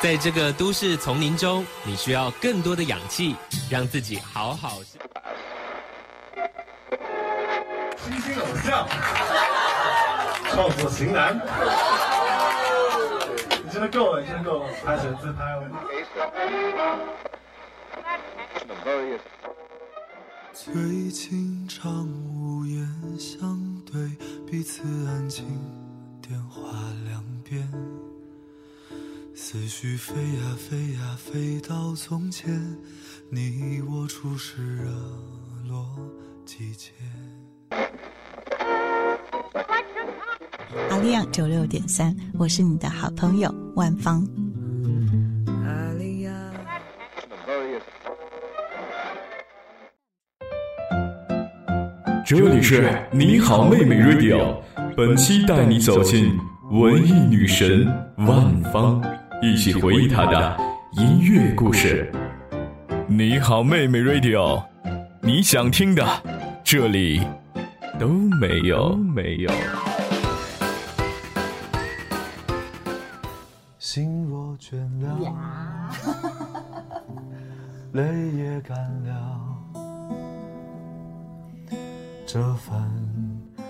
在这个都市丛林中，你需要更多的氧气，让自己好好。新星偶像，创作型男，你真的够了，你真的够了，拍成自拍了。最近常无言相对，彼此安静，电话两边，思绪飞呀飞呀飞到从前，你我初识热络季节。阿亮九六点三，我是你的好朋友万芳。这里是你好妹妹 Radio，本期带你走进文艺女神万芳，一起回忆她的音乐故事。你好妹妹 Radio，你想听的这里都没有，没有。心若倦了，泪也干了。这份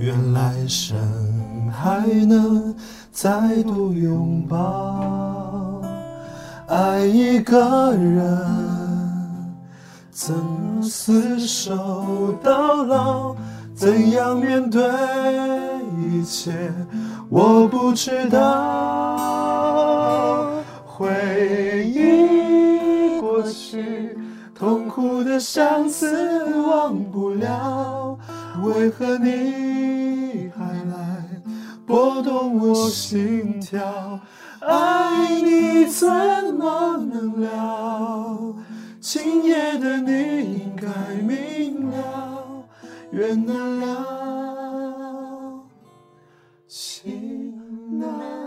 愿来生还能再度拥抱，爱一个人，怎厮守到老？怎样面对一切？我不知道。回忆过去，痛苦的相思忘不了。为何你还来拨动我心跳？爱你怎么能了？今夜的你应该明了，缘难了，情难。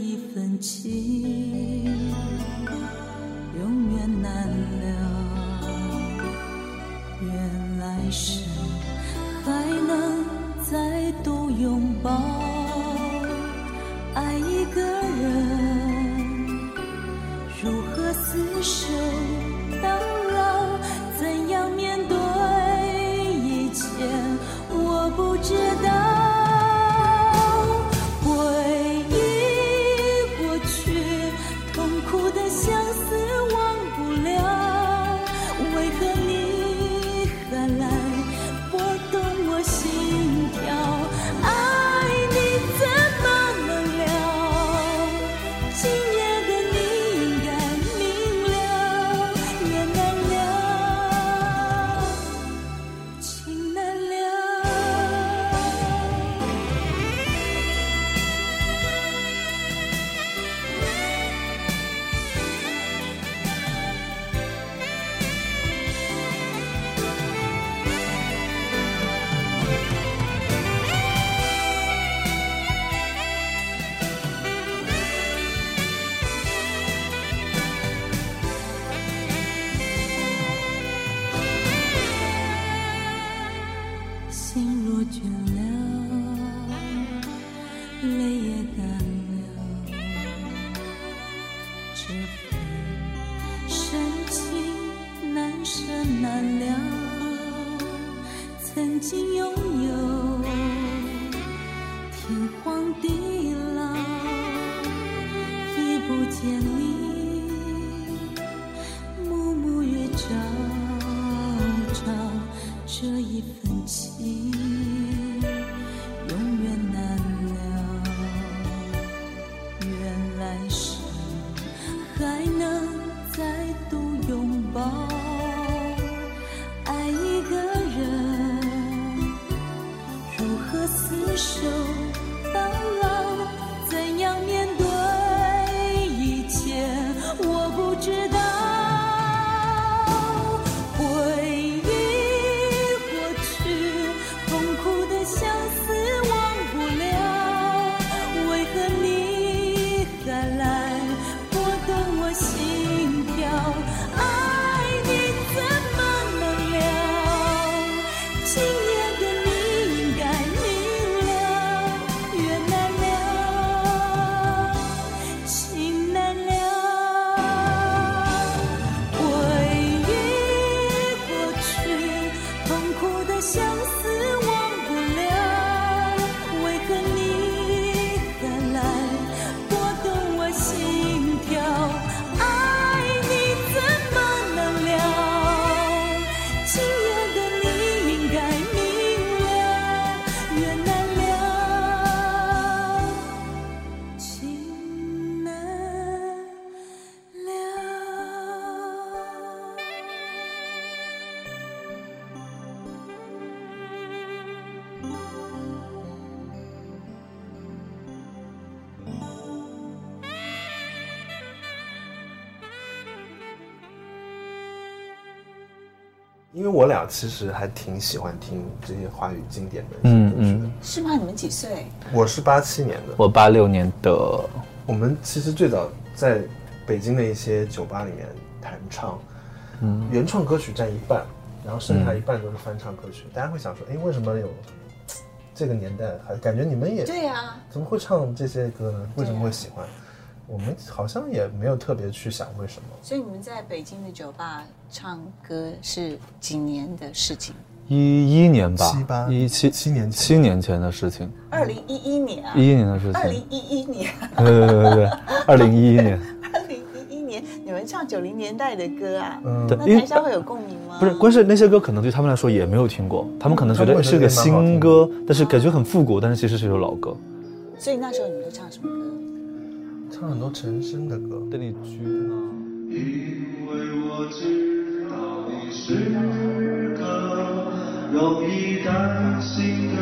一份情，永远难了。愿来生还能再度拥抱，爱一个人，如何厮守到老？怎样面对一切？我不知道。因为我俩其实还挺喜欢听这些华语经典的一些歌曲的。嗯是吗？你们几岁？我是八七年的，我八六年的，我们其实最早在北京的一些酒吧里面弹唱，嗯原创歌曲占一半，然后剩下一半都是翻唱歌曲。大家会想说，哎，为什么有这个年代还感觉你们也对呀、怎么会唱这些歌呢？为什么会喜欢？我们好像也没有特别去想为什么。所以你们在北京的酒吧唱歌是几年的事情？一一年吧，七八一七七年前七年前的事情，二零一一年啊，一一年的事情二零情，一一年，对对对对，二零一一年，二零一一年，你们唱九零年代的歌啊？嗯，对那台下会有共鸣吗？不是，关键是那些歌可能对他们来说也没有听过，他们可能觉得是个新歌，但是感觉很复古，但是其实是首老歌。所以那时候你们都唱什么歌？唱很多陈升的歌。邓丽君啊，因为我知道你是个容易担心的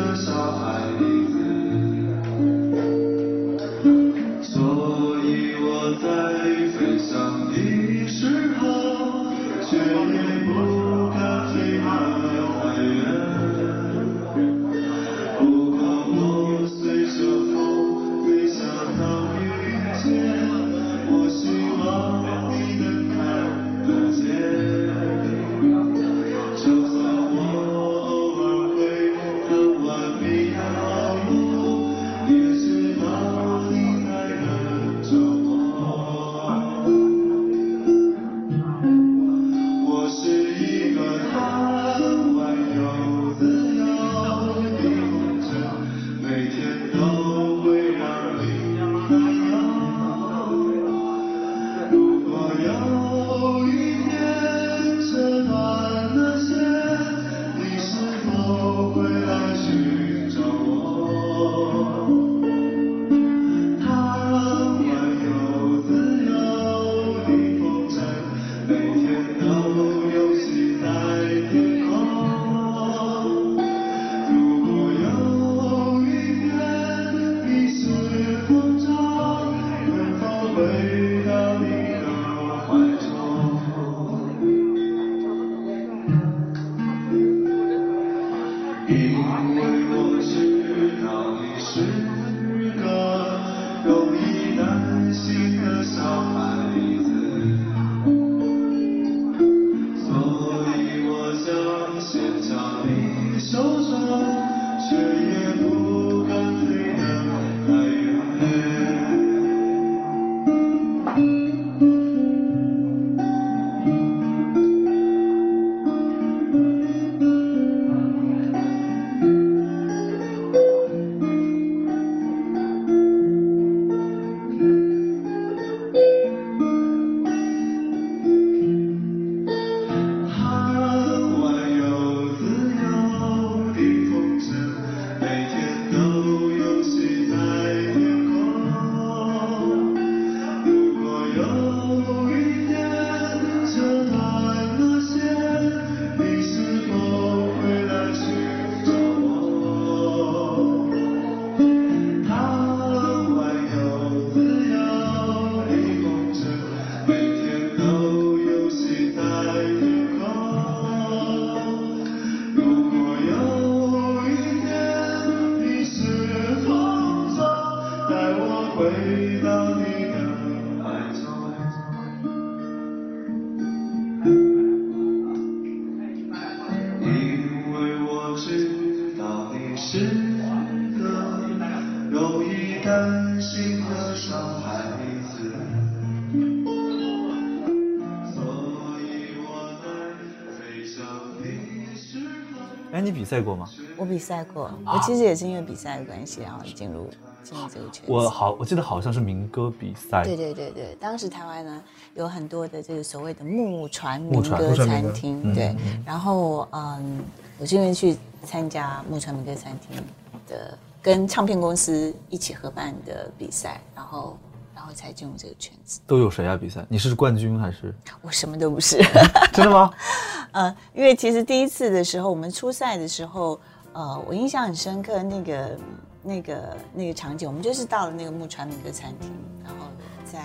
比赛过吗？我比赛过，我其实也是因为比赛的关系，然后进入进入这个圈子。我好，我记得好像是民歌比赛。对对对对，当时台湾呢有很多的这个所谓的木船民歌木船民歌餐厅，嗯对嗯，然后嗯，我是因为去参加木船民歌餐厅的跟唱片公司一起合办的比赛，然后然后才进入这个圈子。都有谁啊？比赛？你是冠军还是？我什么都不是，真的吗？呃，因为其实第一次的时候，我们初赛的时候，呃，我印象很深刻，那个那个那个场景，我们就是到了那个木船民歌餐厅，然后在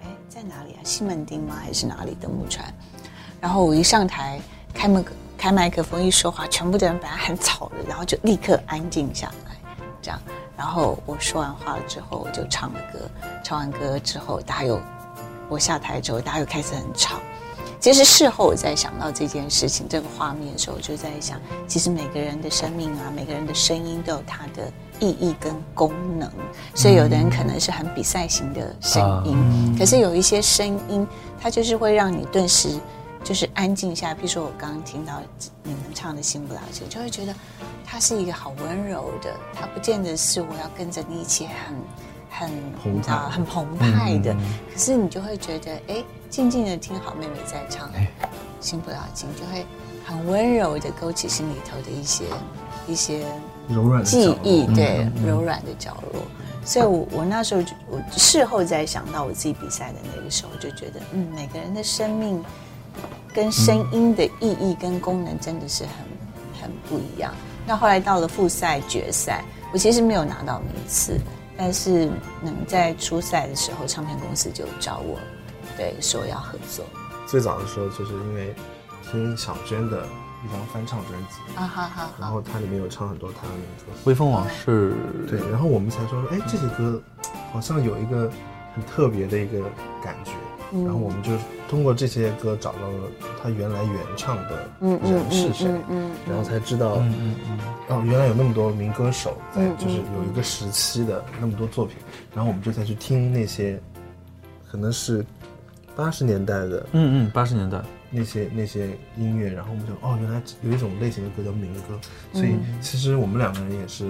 哎在哪里啊？西门町吗？还是哪里的木船？然后我一上台开麦克开麦克风一说话，全部的人本来很吵的，然后就立刻安静下来，这样。然后我说完话了之后，我就唱了歌，唱完歌之后，大家又我下台之后，大家又开始很吵。其实事后我在想到这件事情、这个画面的时候，我就在想，其实每个人的生命啊，每个人的声音都有它的意义跟功能。所以有的人可能是很比赛型的声音，可是有一些声音，它就是会让你顿时就是安静下来。比如说我刚刚听到你们唱的《新不了解》，就会觉得它是一个好温柔的，它不见得是我要跟着你一起很。很澎湃你知道很澎湃的，可是你就会觉得，哎，静静的听好妹妹在唱，新不了境，就会很温柔的勾起心里头的一些一些柔软的记忆，对，柔软的角落。所以我，我那时候就，我事后再想到我自己比赛的那个时候，就觉得，嗯，每个人的生命跟声音的意义跟功能真的是很很不一样。那后来到了复赛、决赛，我其实没有拿到名次，但是能在初赛的时候，唱片公司就找我，对，说要合作。最早的时候，就是因为听小娟的一张翻唱专辑，啊，好好好，然后它里面有唱很多她的民歌，微风往事。对，然后我们才说，哎，这些歌好像有一个很特别的一个感觉，嗯然后我们就通过这些歌找到了他原来原唱的人是谁，嗯嗯然后才知道，嗯嗯嗯，哦，原来有那么多民歌手在，嗯就是有一个时期的那么多作品，然后我们就再去听那些，可能是八十年代的嗯嗯，八十年代。那些那些音乐，然后我们就哦，原来有一种类型的歌叫民歌，所以嗯。其实我们两个人也是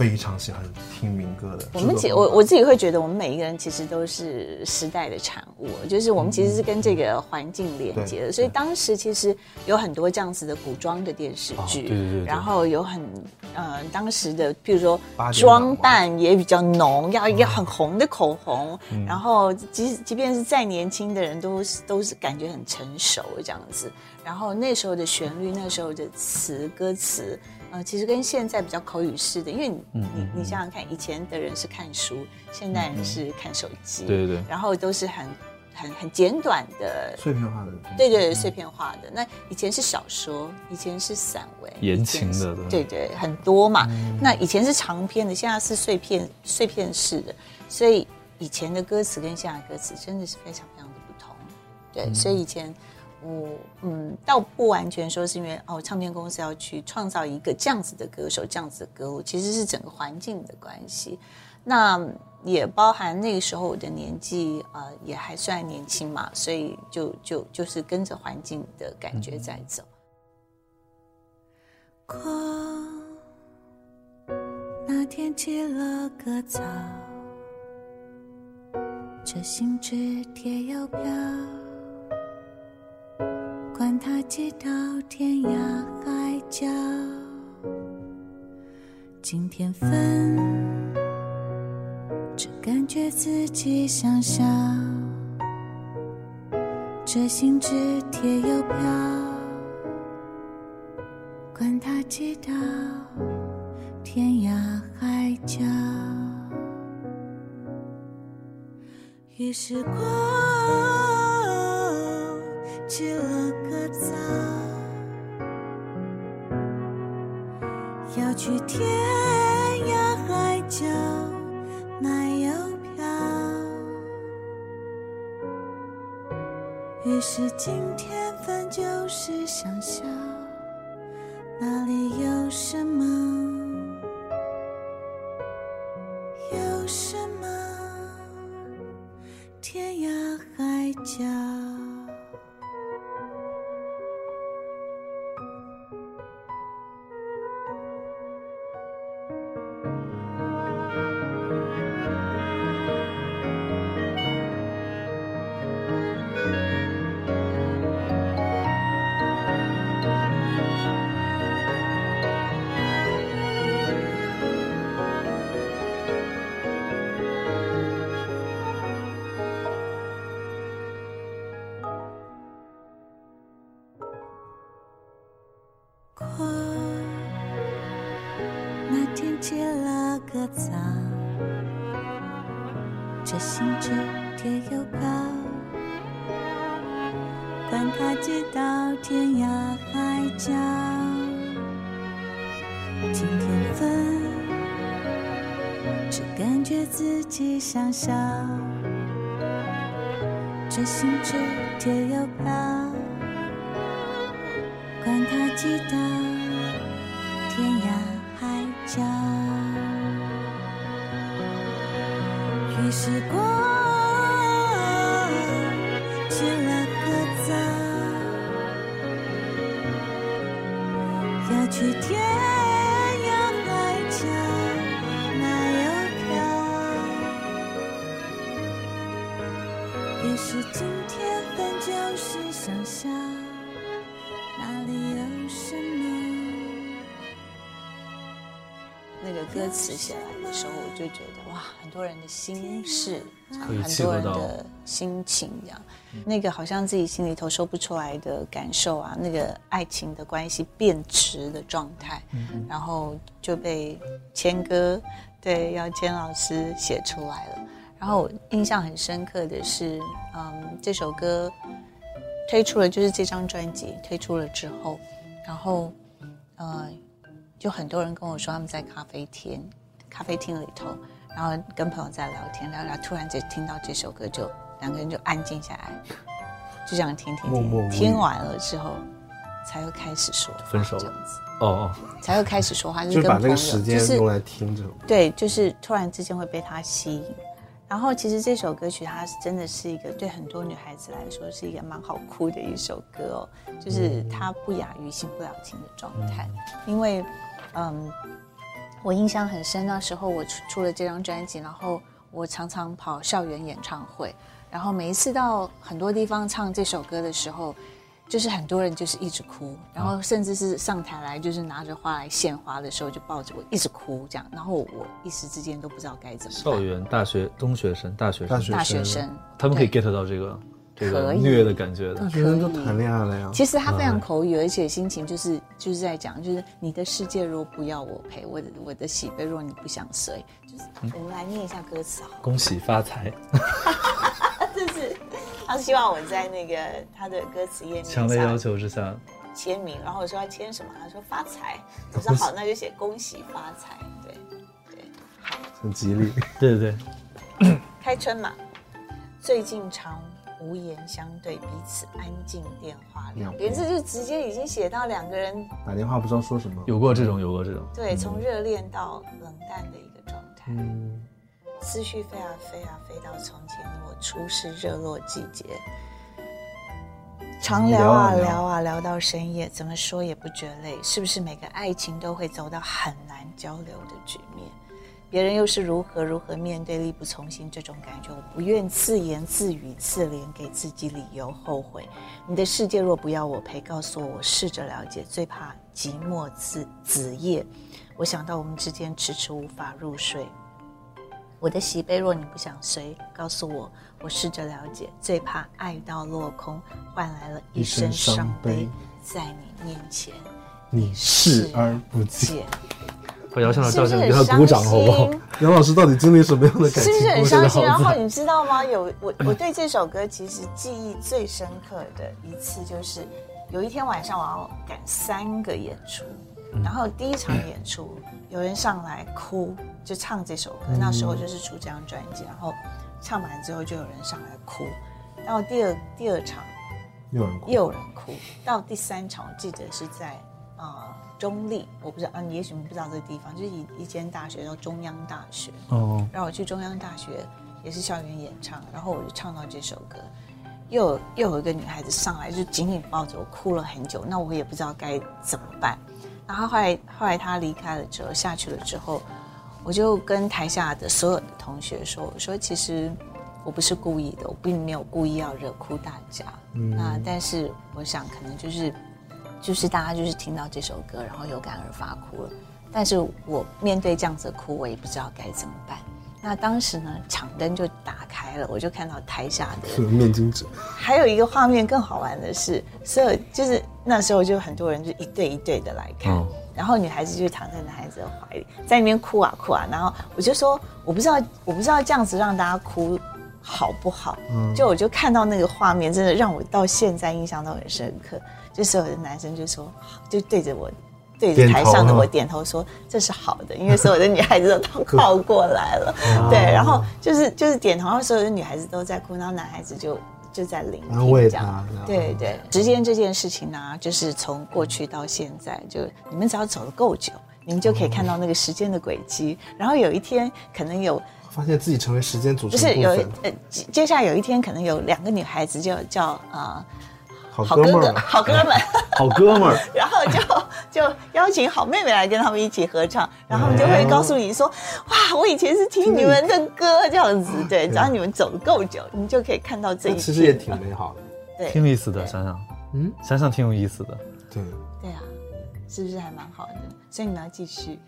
非常喜欢听民歌的。我们其制作方法我我自己会觉得，我们每一个人其实都是时代的产物，就是我们其实是跟这个环境连接的。对所以当时其实有很多这样子的古装的电视哦剧，对对对对然后有很呃当时的，譬如说装扮也比较浓，要要很红的口红，嗯然后即即便是再年轻的人都是都是感觉很成熟这样子。然后那时候的旋律，那时候的词歌词。呃，其实跟现在比较口语式的，因为你、嗯你你想想看，以前的人是看书，现代人是看手机，对对对。然后都是很很很简短的，碎片化的，对对对，碎片化的。那以前是小说，以前是散文，言情的对。对，很多嘛。那以前是长篇的，现在是碎片碎片式的，所以以前的歌词跟现在的歌词真的是非常非常的不同。对，所以以前我嗯，倒不完全说是因为哦，唱片公司要去创造一个这样子的歌手，这样子的歌路，其实是整个环境的关系。那也包含那个时候我的年纪呃也还算年轻嘛，所以就就就是跟着环境的感觉在走。光那天起了个早，这信纸贴邮票，管它寄到天涯海角。今天分，只感觉自己想笑。这信纸贴邮票。管它寄到天涯海角。于是光自己想笑，这信纸贴又飘。管它寄到天涯海角。于是光起了个早，要去天歌词写来的时候，我就觉得哇，很多人的心事，很多人的心情，这样，那个好像自己心里头说不出来的感受啊，那个爱情的关系变质的状态，然后就被谦哥对姚谦老师写出来了。然后我印象很深刻的是，嗯，这首歌推出了，就是这张专辑推出了之后，然后，呃，就很多人跟我说他们在咖啡厅，咖啡厅里头，然后跟朋友在聊天，聊聊，突然就听到这首歌就，两个人就安静下来，就这样听听听，默默听完了之后，才会开始说分手了这样子，哦哦，才会开始说话，就 就是是把跟朋友，那个时间就是用来听这种。对，就是突然之间会被他吸引。然后其实这首歌曲它是真的是一个对很多女孩子来说是一个蛮好哭的一首歌哦，就是它不亚于新不了情的状态，因为嗯，我印象很深，那时候我出出了这张专辑，然后我常常跑校园演唱会，然后每一次到很多地方唱这首歌的时候。就是很多人就是一直哭，然后甚至是上台来就是拿着花来献花的时候就抱着我一直哭这样，然后我一时之间都不知道该怎么办。校园、大学、中学生、大学生，大学大学生，他们可以 get 到这个这个可以。虐的感觉的。大。学生就谈恋爱了呀。其实他非常口语，而且心情就是就是在讲，就是你的世界若不要我陪，我的我的喜悲若你不想随，就是我们来念一下歌词好了。恭喜发财，就是他希望我在那个他的歌词页面上强烈要求之下，签名，然后我说要签什么，他说发财，我说好，那就写恭喜发财，对对，很吉利。对。对对，开春嘛，最近常无言相对，彼此安静电话两边，这就直接已经写到两个人打电话不知道说什么。有过这种，有过这种。对从热恋到冷淡的一个状态。嗯，思绪飞啊飞啊飞到从前的我初识热络季节，常聊啊聊啊聊啊聊到深夜，怎么说也不觉累。是不是每个爱情都会走到很难交流的局面？别人又是如何如何面对力不从心这种感觉？我不愿自言自语自怜，给自己理由后悔。你的世界若不要我陪，告诉我，我试着了解，最怕寂寞子子夜。我想到我们之间迟迟无法入睡，我的喜悲若你不想随，告诉我，我试着了解，最怕爱到落空，换来了一身伤悲，在你面前你视而不见。见，把姚向老是不是师叫起来，给他很伤鼓掌好不好？心？杨老师到底经历什么样的感是不是很？伤心？然后你知道吗？有我 我对这首歌其实记忆最深刻的一次，就是有一天晚上我要赶三个演出，然后第一场演出有人上来哭，就唱这首歌。那时候就是出这张专辑，然后唱完之后就有人上来哭，然后第二第二场有人哭又有人哭，到第三场我记得是在呃中立，我不知道，啊，你，也许你不知道这个地方，就是一一间大学叫中央大学。哦，然后我去中央大学也是校园演唱，然后我就唱到这首歌，又有又有一个女孩子上来就紧紧抱着我，哭了很久。那我也不知道该怎么办。然后后来后来她离开了之后下去了之后，我就跟台下的所有的同学说：“我说其实我不是故意的，我并没有故意要惹哭大家。嗯那但是我想可能就是就是大家就是听到这首歌，然后有感而发哭了。但是我面对这样子的哭，我也不知道该怎么办。那当时呢，场灯就打开了，我就看到台下的 面巾纸，还有一个画面更好玩的是，所有就是那时候就很多人就一对一对的来看，嗯然后女孩子就躺在男孩子的怀里，在那边哭啊哭啊，然后我就说我不知道我不知道这样子让大家哭好不好，嗯就我就看到那个画面，真的让我到现在印象都很深刻。就所有的男生就说，就对着我。对着台上的我点头说：“这是好的，因为所有的女孩子都 靠过来了。对，然后就是就是点头，然后所有的女孩子都在哭，然后男孩子就就在聆听，这样对对，时间这件事情呢，就是从过去到现在，就你们只要走的够久，你们就可以看到那个时间的轨迹。然后有一天可能有，发现自己成为时间组不是有呃，接接下来有一天可能有两个女孩子就叫呃好好哥哥哥们儿，好哥们，好哥们儿 然后就就邀请好妹妹来跟他们一起合唱，然后他们就会告诉你说，哇，我以前是听你们的歌这样子，对，只要你们走的够久，你就可以看到这一。其实也挺美好的。对挺有意思的，想想，嗯，想想挺有意思的。对，对啊，是不是还蛮好的？所以你们要继续，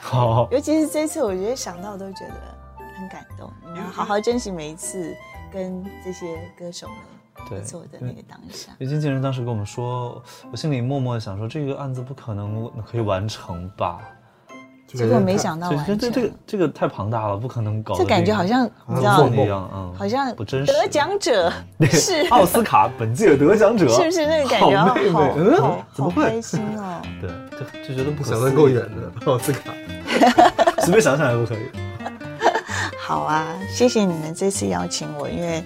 好，尤其是这次，我觉得想到都觉得很感动。你们要好好珍惜每一次跟这些歌手们对合作的那个当下。因为经纪人当时跟我们说，我心里默默的想说，这个案子不可能可以完成吧？结果没想到这完成，这这个这个太庞大了，不可能搞得这感觉好像你知道一样，嗯，好像不真实。得奖者 是奥斯卡本届的得奖者，是不是那个感觉好妹妹，好嗯好，怎么会开？心哦？对，就就觉得不可想得够远，的奥斯卡。随便想想也不可以。好啊，谢谢你们这次邀请我，因为，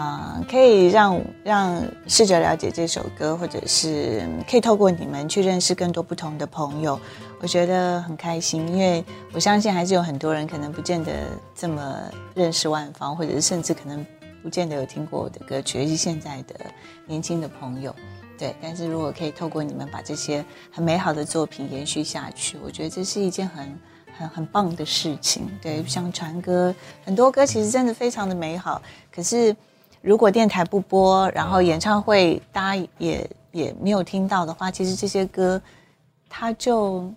啊、可以让让试着了解这首歌，或者是可以透过你们去认识更多不同的朋友，我觉得很开心，因为我相信还是有很多人可能不见得这么认识万芳，或者是甚至可能不见得有听过我的歌曲，尤其现在的年轻的朋友。对，但是如果可以透过你们把这些很美好的作品延续下去，我觉得这是一件很很很棒的事情。对，像传歌，很多歌其实真的非常的美好，可是如果电台不播，然后演唱会大家也也没有听到的话，其实这些歌它就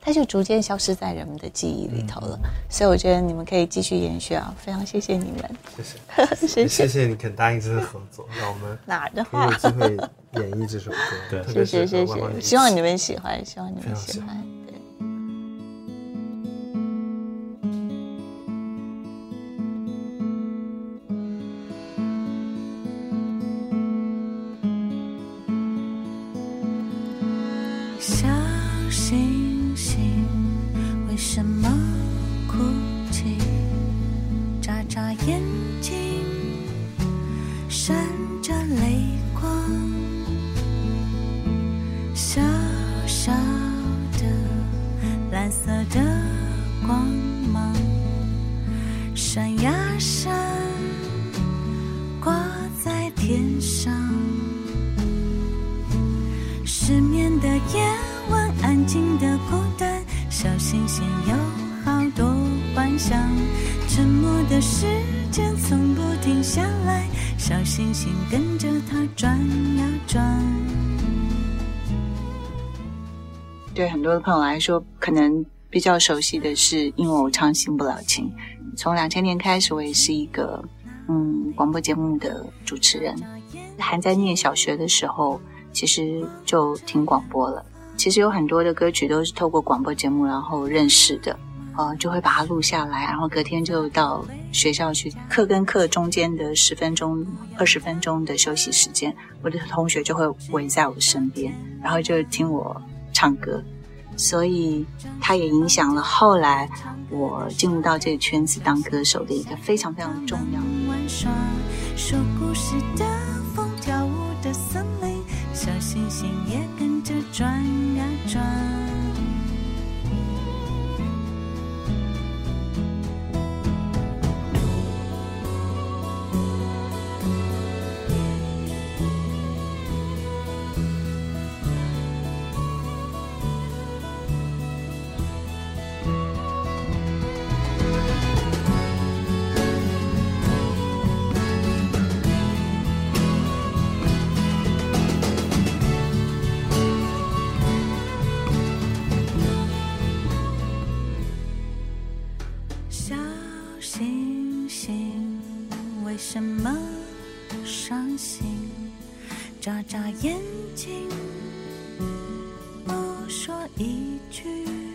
它就逐渐消失在人们的记忆里头了。所以我觉得你们可以继续延续啊，非常谢谢你们，谢谢，谢谢。谢谢你肯答应这次合作，让我们哪儿的话也有？机会演绎这首歌。对谢谢谢谢，希望你们喜欢，希望你们喜欢。很多的朋友来说，可能比较熟悉的是《因为我唱新不了情》。从两千年开始，我也是一个嗯广播节目的主持人。还在念小学的时候，其实就听广播了。其实有很多的歌曲都是透过广播节目然后认识的，呃，就会把它录下来，然后隔天就到学校去。课跟课中间的十分钟、二十分钟的休息时间，我的同学就会围在我身边，然后就听我唱歌。所以它也影响了后来我进入到这个圈子当歌手的一个非常非常重要的。玩耍，说故事的风，跳舞的森林，小星星也跟着转呀转。静静，不说一句。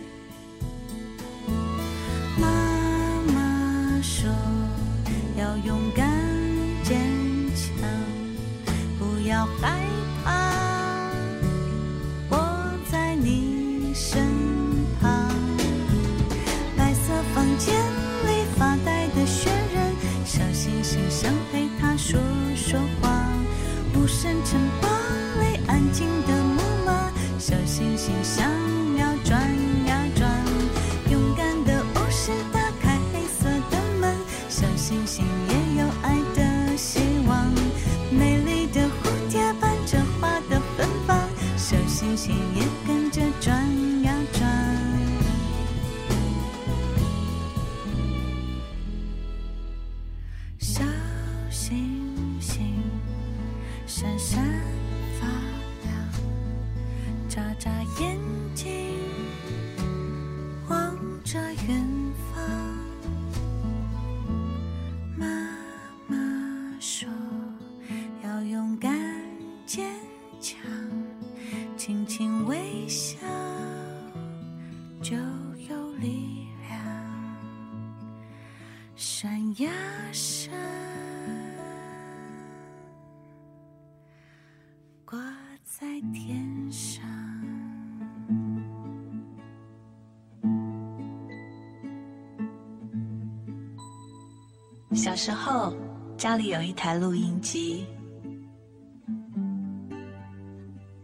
小时候，家里有一台录音机，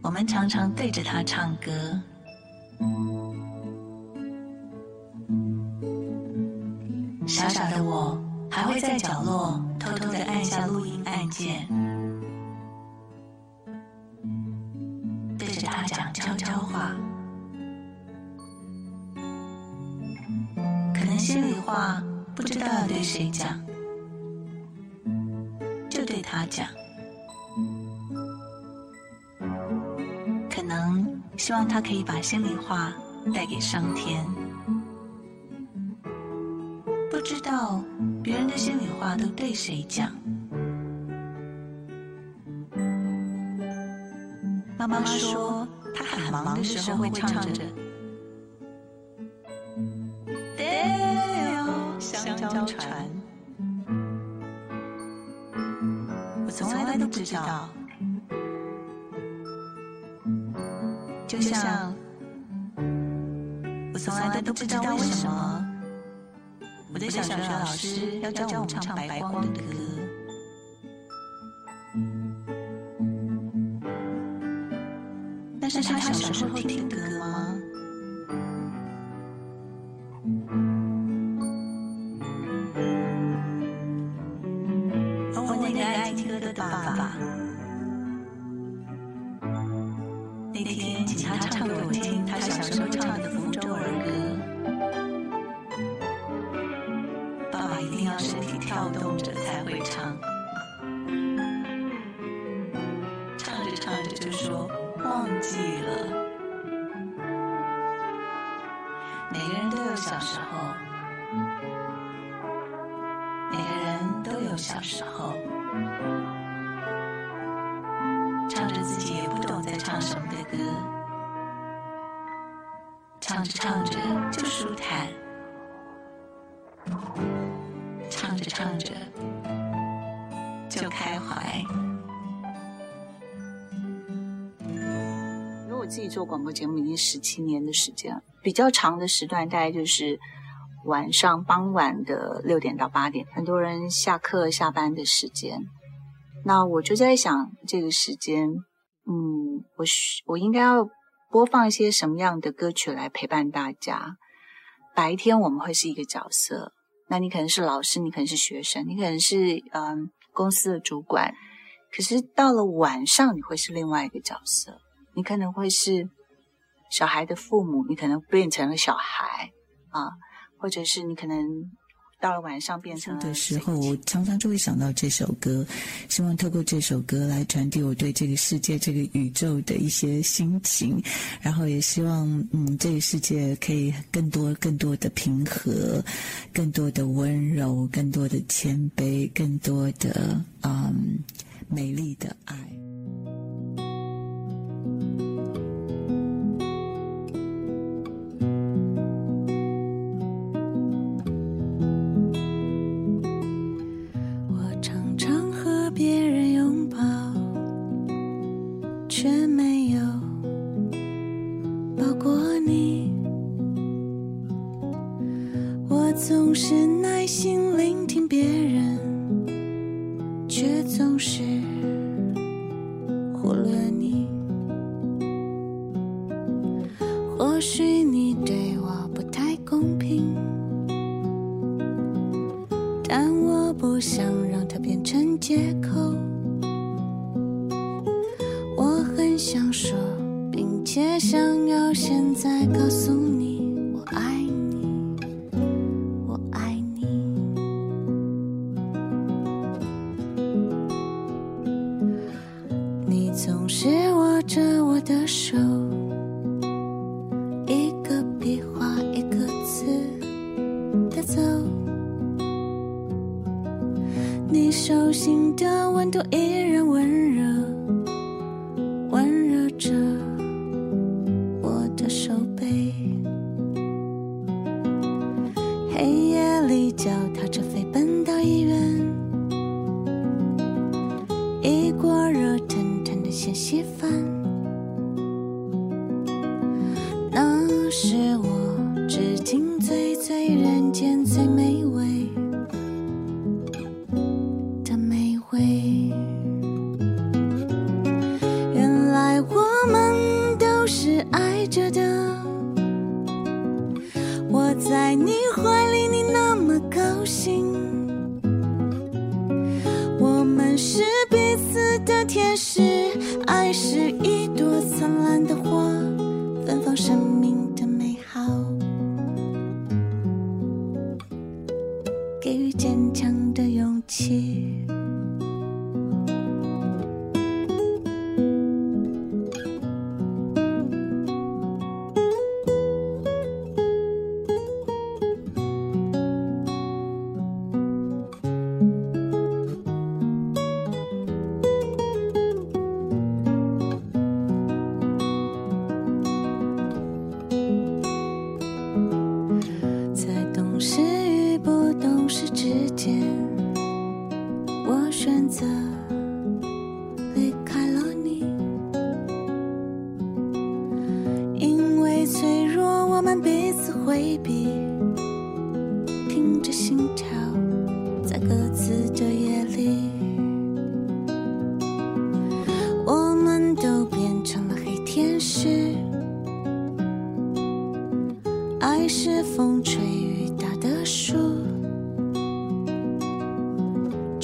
我们常常对着它唱歌。可以把心里话带给上天。不知道别人的心里话都对谁讲。妈妈说，她很忙的时候会唱着“小学老师要教我们唱白光的歌，忘记了。每个人都有小时候，每个人都有小时候，唱着自己也不懂在唱什么的歌，唱着唱着就舒坦。唱着唱着就开怀。做广播节目已经十七年的时间了，比较长的时段大概就是晚上傍晚的六点到八点，很多人下课下班的时间。那我就在想，这个时间，嗯，我我应该要播放一些什么样的歌曲来陪伴大家？白天我们会是一个角色，那你可能是老师，你可能是学生，你可能是嗯公司的主管，可是到了晚上，你会是另外一个角色，你可能会是小孩的父母你可能变成了小孩啊或者是你可能到了晚上变成的时候我常常就会想到这首歌希望透过这首歌来传递我对这个世界这个宇宙的一些心情然后也希望嗯这个世界可以更多更多的平和更多的温柔更多的谦卑更多的嗯美丽的爱。的手。灿烂的花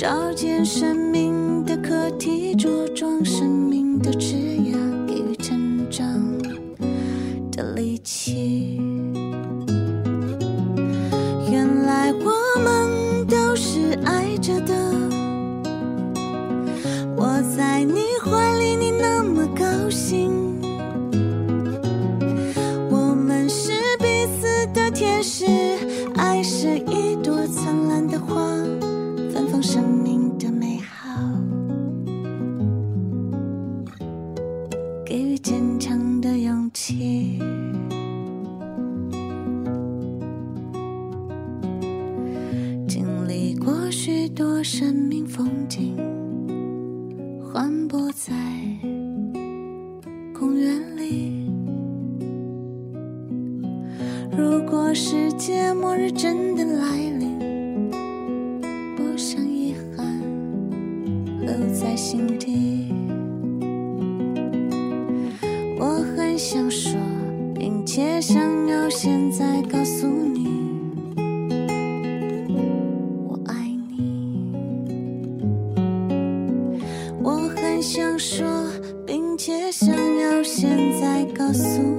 照见生命的课题茁壮生命的枝桠给予成长的力气。想说并且想要现在告诉